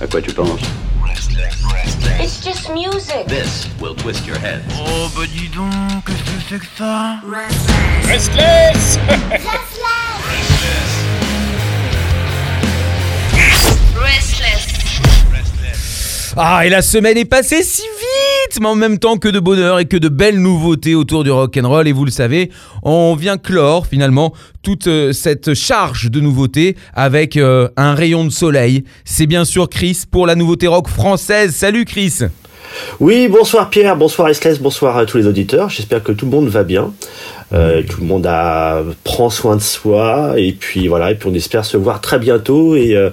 À quoi tu penses It's just music. This will twist your head. Oh bah dis donc, qu'est-ce que c'est que ça Restless Restless. Ah, et la semaine est passée si mais en même temps que de bonheur et que de belles nouveautés autour du rock and roll. Et vous le savez, on vient clore finalement toute euh, cette charge de nouveautés avec euh, un rayon de soleil. C'est bien sûr Chris pour la nouveauté rock française. Salut Chris. Oui, bonsoir Pierre, bonsoir Esles, bonsoir à tous les auditeurs. J'espère que tout le monde va bien. Euh, tout le monde a, prend soin de soi et puis voilà et puis on espère se voir très bientôt et, euh,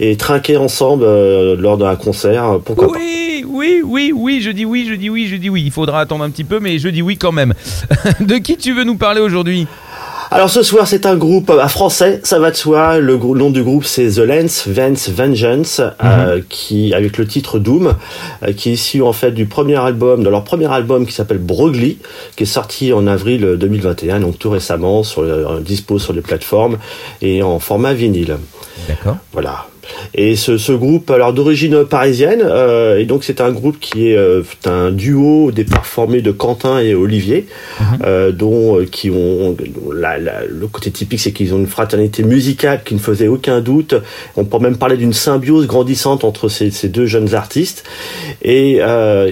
et trinquer ensemble euh, lors d'un concert pourquoi pas. Oui, oui, oui, oui, je dis oui, je dis oui, je dis oui. Il faudra attendre un petit peu, mais je dis oui quand même. de qui tu veux nous parler aujourd'hui? Alors ce soir c'est un groupe à français, ça va de soi. Le nom du groupe c'est The Lance Vance Vengeance, euh, qui avec le titre Doom, euh, qui est issu en fait du premier album, de leur premier album qui s'appelle Broglie, qui est sorti en avril 2021, donc tout récemment, sur, euh, dispo sur les plateformes et en format vinyle. D'accord. Voilà. Et ce, ce groupe, alors d'origine parisienne, euh, et donc c'est un groupe qui est euh, un duo au départ formé de Quentin et Olivier, euh, dont qui ont la- la- le côté typique, c'est qu'ils ont une fraternité musicale qui ne faisait aucun doute. On peut même parler d'une symbiose grandissante entre ces, ces deux jeunes artistes. Et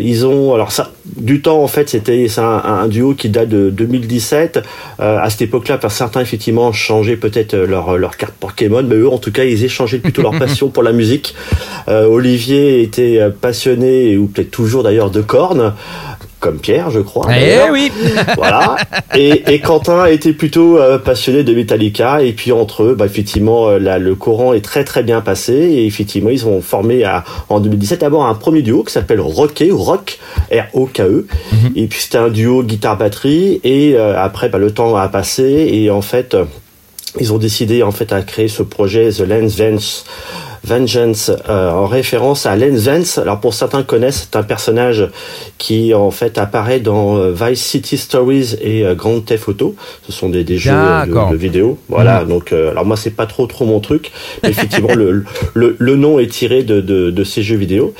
ils ont, alors ça, du temps en fait, c'était c'est un, un duo qui date de 2017. Euh, à cette époque-là, par certains effectivement changeaient peut-être leur leur carte Pokémon, mais eux en tout cas ils échangeaient plutôt leur passion pour la musique. Euh, Olivier était euh, passionné ou peut-être toujours d'ailleurs de cornes. Comme Pierre, je crois. Eh oui Voilà. Et, et Quentin était plutôt euh, passionné de Metallica. Et puis entre eux, bah, effectivement, euh, là, le courant est très très bien passé. Et effectivement, ils ont formé à, en 2017 d'abord un premier duo qui s'appelle Rocké ou Rock, R-O-K-E. Et puis c'était un duo guitare-batterie. Et euh, après, bah, le temps a passé. Et en fait, ils ont décidé en fait à créer ce projet The Lens Vance. Vengeance euh, en référence à Len Vance. Alors pour certains connaissent, c'est un personnage qui en fait apparaît dans euh, Vice City Stories et euh, Grand Theft Auto. Ce sont des, des jeux euh, de, de vidéo. Voilà. Donc euh, alors moi c'est pas trop trop mon truc, mais effectivement le, le, le nom est tiré de, de, de ces jeux vidéo.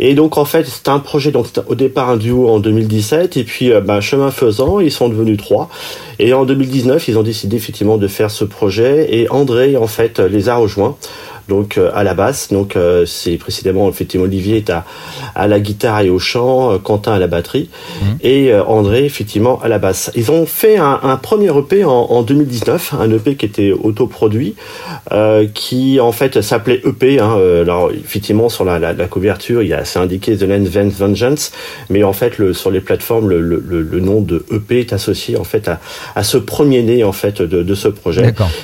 Et donc en fait c'est un projet donc au départ un duo en 2017 et puis bah, chemin faisant ils sont devenus trois. Et en 2019 ils ont décidé effectivement de faire ce projet et André en fait les a rejoints donc euh, à la basse. Donc euh, c'est précisément effectivement Olivier est à, à la guitare et au chant, euh, Quentin à la batterie et euh, André effectivement à la basse. Ils ont fait un, un premier EP en, en 2019, un EP qui était autoproduit, euh, qui en fait s'appelait EP. Hein, alors effectivement sur la, la, la couverture il y a c'est indiqué The Land Vengeance, mais en fait le, sur les plateformes le, le, le- le nom de EP est associé en fait à, à ce premier né en fait de, de ce projet.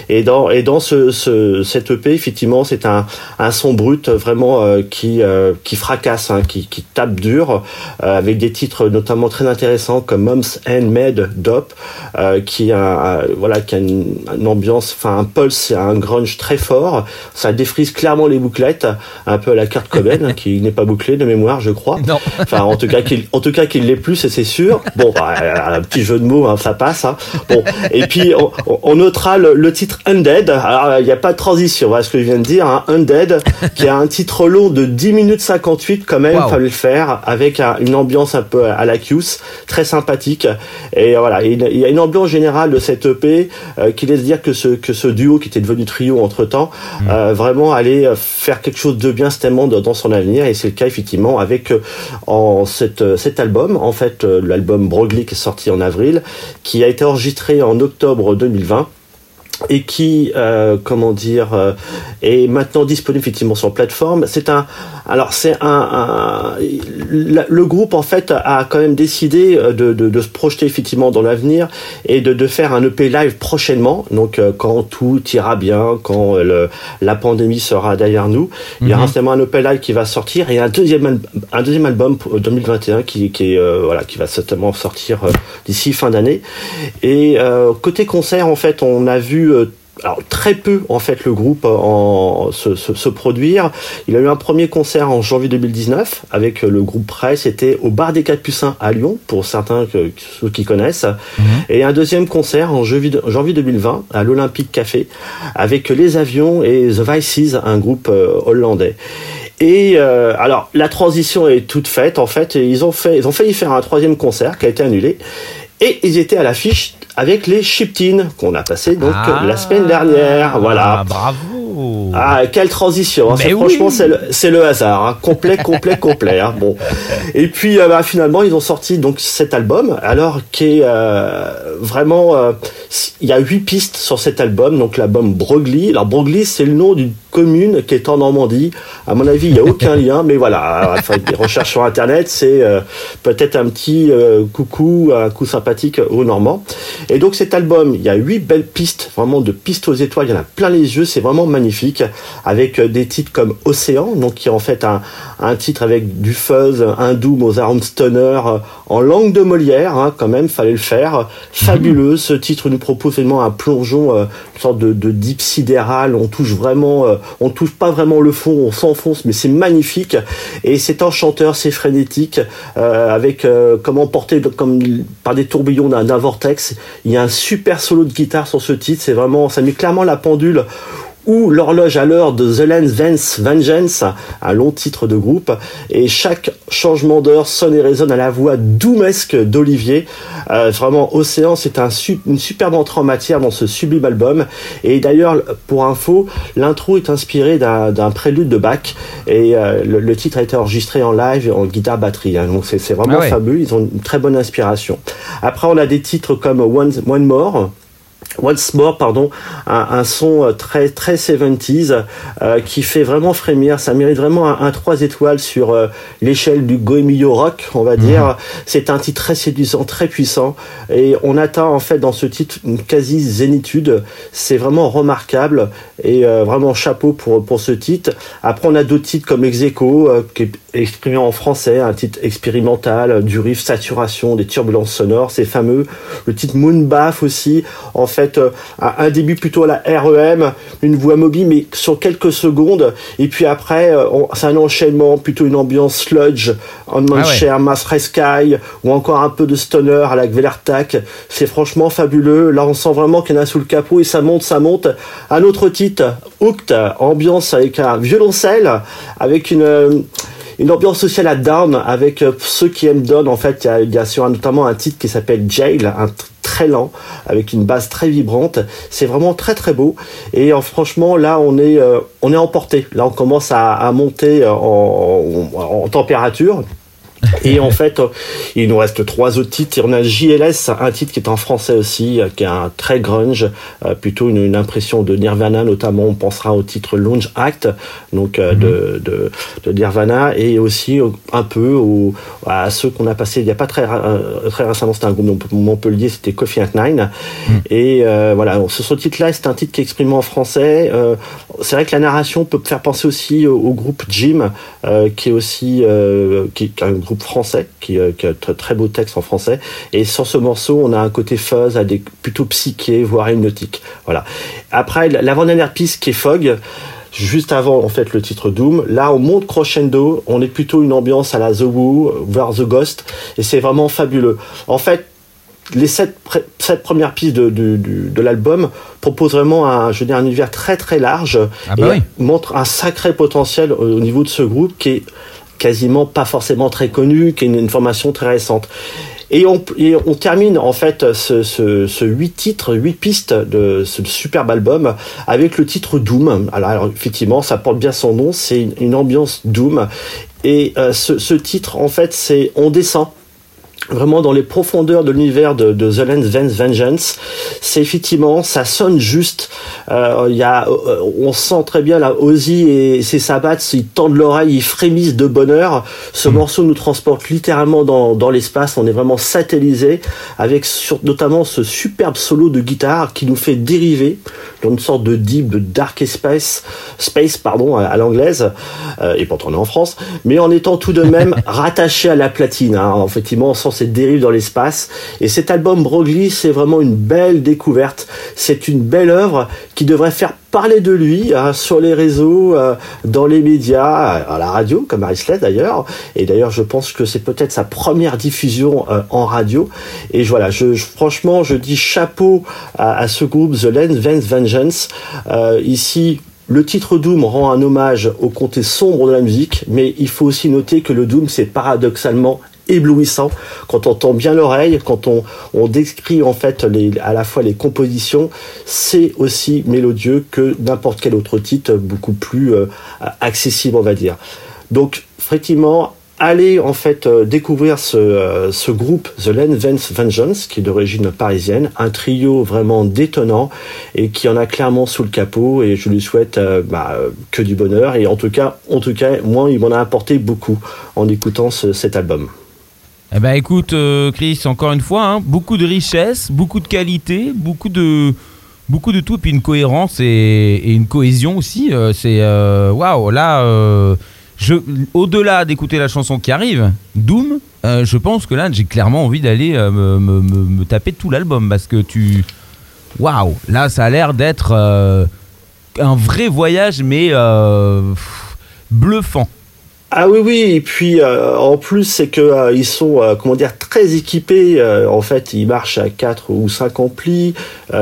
Et dans et dans ce, ce cet EP effectivement c'est un, un son brut vraiment euh, qui euh, qui fracasse, hein, qui, qui tape dur, euh, avec des titres notamment très intéressants comme Mom's Handmade Dop, euh, qui a voilà qui a une, une ambiance, enfin un pulse, et un grunge très fort. Ça défrise clairement les bouclettes, un peu à la carte Cobain, hein, qui n'est pas bouclé de mémoire, je crois. Non. Enfin, en tout cas, qu'il, en tout cas, qu'il l'est plus, et c'est sûr. Bon, bah, un petit jeu de mots, hein, ça passe. Hein. Bon, et puis on, on notera le, le titre Undead. Alors, il n'y a pas de transition. Voilà ce que je viens de dire. Hein. Undead, qui a un titre long de 10 minutes 58 quand même. Wow. Fallait le faire avec un- une ambiance un peu à la Cuse, très sympathique. Et voilà, il y a une ambiance générale de cette EP euh, qui laisse dire que ce que ce duo qui était devenu trio entre temps, vraiment allait euh, faire quelque chose de bien certainement dans dans son avenir. Et c'est le cas effectivement avec euh, en cette, euh, cet album, en fait euh, l'album Broglie qui est sorti en avril, qui a été enregistré en octobre 2020 et qui, euh, comment dire, euh, est maintenant disponible effectivement sur plateforme. C'est un, alors c'est un, un- le groupe en fait a quand même décidé euh, de, de, de se projeter effectivement dans l'avenir et de, de faire un EP live prochainement. Donc euh, quand tout ira bien, quand euh, le, la pandémie sera derrière nous, il y aura certainement un EP live qui va sortir et un deuxième, un deuxième album pour 2021 qui, qui est euh, voilà qui va certainement sortir euh, d'ici fin d'année. Et euh, côté concert, en fait, on a vu euh, alors très peu en fait le groupe en, se, se- se produire. Il a eu un premier concert en janvier 2019 avec euh, le groupe Presse, c'était au bar des Capucins à Lyon pour certains que, ceux qui connaissent, et un deuxième concert en janvier janvier 2020 à l'Olympique Café avec les Avions et The Vices, un groupe euh, hollandais. Et euh, alors la transition est toute faite en fait. Et ils ont fait, ils ont failli faire un troisième concert qui a été annulé. Et ils étaient à l'affiche avec les Chiptines qu'on a passé donc Ah. la semaine dernière. Voilà. Ah, bravo. Ah, quelle transition hein. Franchement, c'est le, c'est le hasard, hein. complet, complet, complet. hein. Bon, et puis euh, bah, finalement, ils ont sorti donc cet album, alors qui est euh, vraiment, euh, il y a huit pistes sur cet album, donc l'album Broglie. Alors Broglie, c'est le nom d'une commune qui est en Normandie. À mon avis, il n'y a aucun lien, mais voilà, enfin, des recherches sur Internet, c'est euh, peut-être un petit euh, coucou, un coup sympathique aux Normands. Et donc cet album, il y a huit belles pistes, vraiment de pistes aux étoiles, il y en a plein les yeux, c'est vraiment magnifique, avec euh, des titres comme Océan, donc qui est en fait un, un titre avec du fuzz, un doom aux arômes stoner, euh, en langue de Molière, hein, quand même, fallait le faire. Fabuleux, ce titre nous propose vraiment un plongeon, euh, une sorte de, de deep sidéral, on touche vraiment, on touche pas vraiment le fond, on s'enfonce, mais c'est magnifique, et c'est enchanteur, c'est frénétique, euh, avec euh, comment porté de- comme par des tourbillons d'un vortex. Il y a un super solo de guitare sur ce titre. C'est vraiment, ça met clairement la pendule ou l'horloge à l'heure de The Lens Vance Vengeance, un long titre de groupe, et chaque changement d'heure sonne et résonne à la voix doumesque d'Olivier. Euh, vraiment, Océan, c'est un une superbe entrée en matière dans ce sublime album. Et d'ailleurs, pour info, l'intro est inspiré d'un prélude de Bach, et euh, le, le titre a été enregistré en live en guitare batterie. hein. donc c'est c'est vraiment Ah ouais. fabuleux, ils ont une très bonne inspiration. Après, on a des titres comme One, One More. Once More, pardon, un, un son euh, très très 70s euh, qui fait vraiment frémir. Ça mérite vraiment un, un 3 étoiles sur euh, l'échelle du Goemio Rock, on va dire. C'est un titre très séduisant, très puissant, et on atteint en fait dans ce titre une quasi zénitude. C'est vraiment remarquable et euh, vraiment chapeau pour pour ce titre. Après, on a d'autres titres comme Execo, qui est exprimé en français, un titre expérimental, du riff, saturation, des turbulences sonores, c'est fameux. Le titre Moonbath aussi, en fait, euh, un, début plutôt à la REM, une voix mobile, mais sur quelques secondes. Et puis après, euh, c'est un enchaînement, plutôt une ambiance sludge, On Ah ouais. Share, Mass Sky, ou encore un peu de stoner à la Gvelertak. C'est franchement fabuleux. Là, on sent vraiment qu'il y en a sous le capot et ça monte, ça monte. Un autre titre, Hooked, ambiance avec un violoncelle, avec une, euh, une ambiance sociale à Down, avec ceux qui aiment Down, en fait, il y a, il y a sur un- notamment un titre qui s'appelle Jail, un lent, avec une basse très vibrante. C'est vraiment très très beau. Et euh, franchement, là, on est, euh, on est emporté. Là, on commence à, monter en- en température. Et en fait, il nous reste trois autres titres. Et on a JLS, un titre qui est en français aussi, qui est un très grunge, euh, plutôt une, une impression de Nirvana, notamment on pensera au titre Launch Act, donc euh, de, de, de Nirvana, et aussi au- un peu au, à ceux qu'on a passé il n'y a pas très, euh, très récemment, c'était un groupe de Montpellier, c'était Coffee at Nine. Et euh, voilà, ce, ce titre-là, c'est un titre qui est exprimé en français. Euh, c'est vrai que la narration peut faire penser aussi au, au groupe Jim, euh, qui est aussi qui est un groupe français, qui, euh, qui a de très beau texte en français. Et sur ce morceau, on a un côté fuzz, à des, plutôt psyché, voire hypnotique. Voilà. Après, l'avant-dernière piste qui est Fog, juste avant en fait le titre Doom. Là, on monte crescendo, on est plutôt une ambiance à la The Who, vers The Ghost, et c'est vraiment fabuleux. En fait, les sept, sept premières pistes de, de, l'album proposent vraiment un, je veux dire, un univers très très large Ah bah et oui. montrent un sacré potentiel au, au niveau de ce groupe qui est quasiment pas forcément très connu, qui est une, formation très récente. Et on, termine en fait ce, ce, ce 8 titres, 8 pistes de ce superbe album avec le titre Doom. Alors, effectivement, ça porte bien son nom, c'est une, ambiance Doom. Et euh, ce titre, en fait, c'est on descend vraiment dans les profondeurs de l'univers de, de The Lens Vengeance. C'est effectivement, ça sonne juste. Euh, Il y a, euh, on sent très bien là, Ozzy et ses sabbats, ils tendent l'oreille, ils frémissent de bonheur. Ce morceau nous transporte littéralement dans, dans l'espace. On est vraiment satellisé avec sur, notamment ce superbe solo de guitare qui nous fait dériver dans une sorte de deep, de dark space, space pardon, à, à l'anglaise. Euh, et pourtant on est en France, mais en étant tout de même rattaché à la platine. Hein. Effectivement, on sent cette dérive dans l'espace. Et cet album Broglie, c'est vraiment une belle découverte. C'est une belle œuvre qui devrait faire parler de lui hein, sur les réseaux, euh, dans les médias, euh, à la radio, comme Arisley d'ailleurs. Et d'ailleurs, je pense que c'est peut-être sa première diffusion euh, en radio. Et voilà, franchement, je dis chapeau à, ce groupe The Lens Vengeance. Ici, le titre Doom rend un hommage au côté sombre de la musique, mais il faut aussi noter que le Doom, c'est paradoxalement éblouissant quand on tend bien l'oreille, quand on, on, décrit en fait les, à la fois les compositions, c'est aussi mélodieux que n'importe quel autre titre, beaucoup plus euh, accessible on va dire. Donc effectivement, allez en fait euh, découvrir ce, euh, ce, groupe The Len Vance Vengeance qui est d'origine parisienne, un trio vraiment détonnant et qui en a clairement sous le capot et je lui souhaite bah, que du bonheur et en tout cas, en tout cas, moi il m'en a apporté beaucoup en écoutant ce, cet album. Eh ben écoute, euh, Chris, encore une fois, hein, beaucoup de richesse, beaucoup de qualité, beaucoup de, beaucoup de tout, et puis une cohérence et, une cohésion aussi. Euh, c'est euh, waouh, là, je, au-delà d'écouter la chanson qui arrive, Doom, je pense que là, j'ai clairement envie d'aller me, me, me, taper tout l'album parce que tu, waouh, là, ça a l'air d'être un vrai voyage, mais bluffant. Ah oui oui et puis euh, en plus c'est que euh, ils sont euh, comment dire très équipés en fait ils marchent à 4 ou 5 amplis.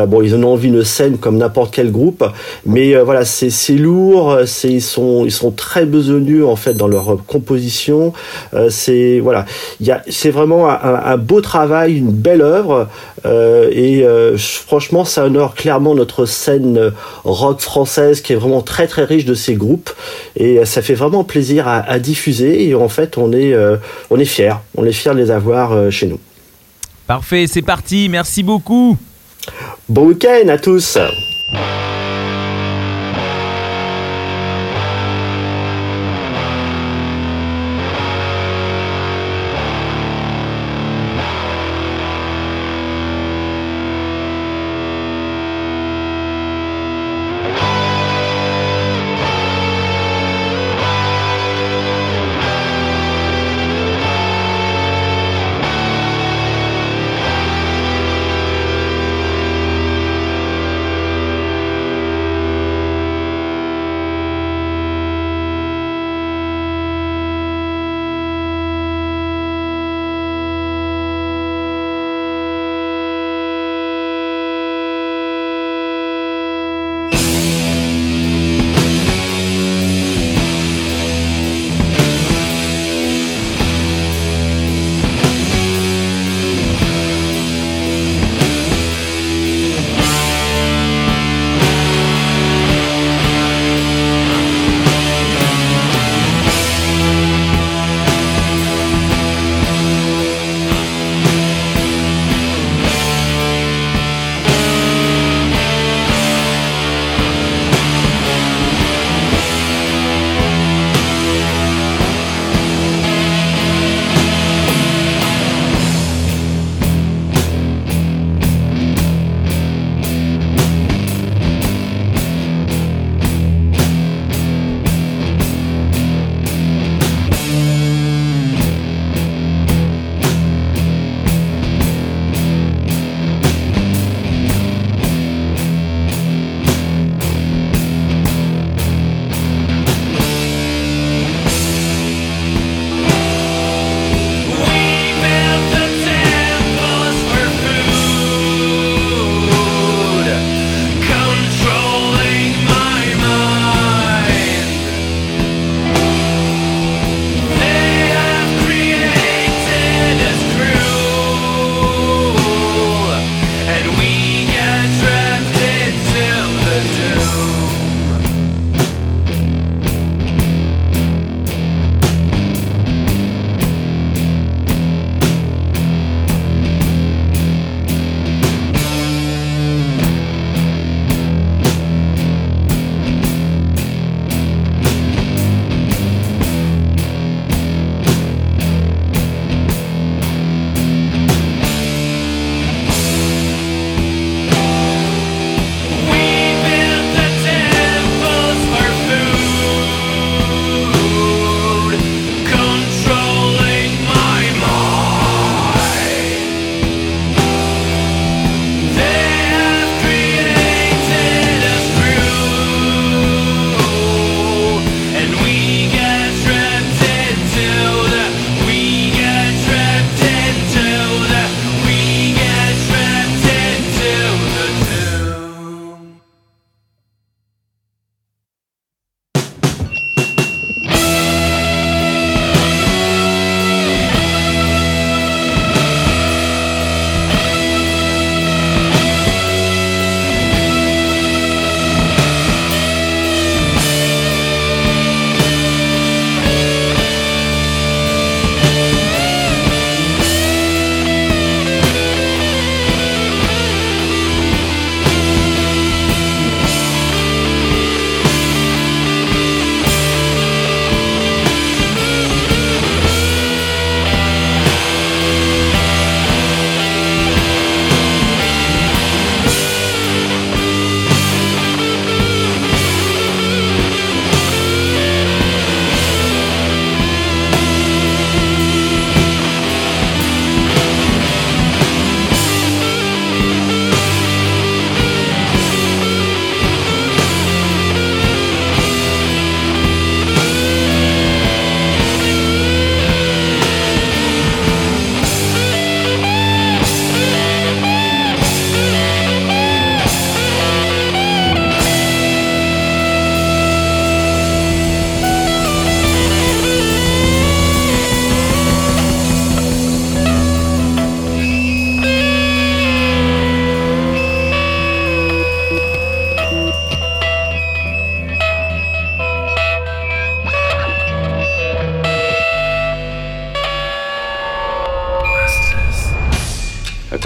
Bon ils ont envie de scène comme n'importe quel groupe mais voilà c'est c'est lourd c'est ils sont ils sont très besogneux en fait dans leur composition. C'est voilà il y a c'est vraiment un, un, beau travail une belle œuvre et franchement ça honore clairement notre scène rock française qui est vraiment très très riche de ces groupes et ça fait vraiment plaisir à, à diffuser et en fait on est, euh, on est fiers, on est fiers de les avoir euh, chez nous. Parfait, c'est parti, merci beaucoup. Bon week-end à tous.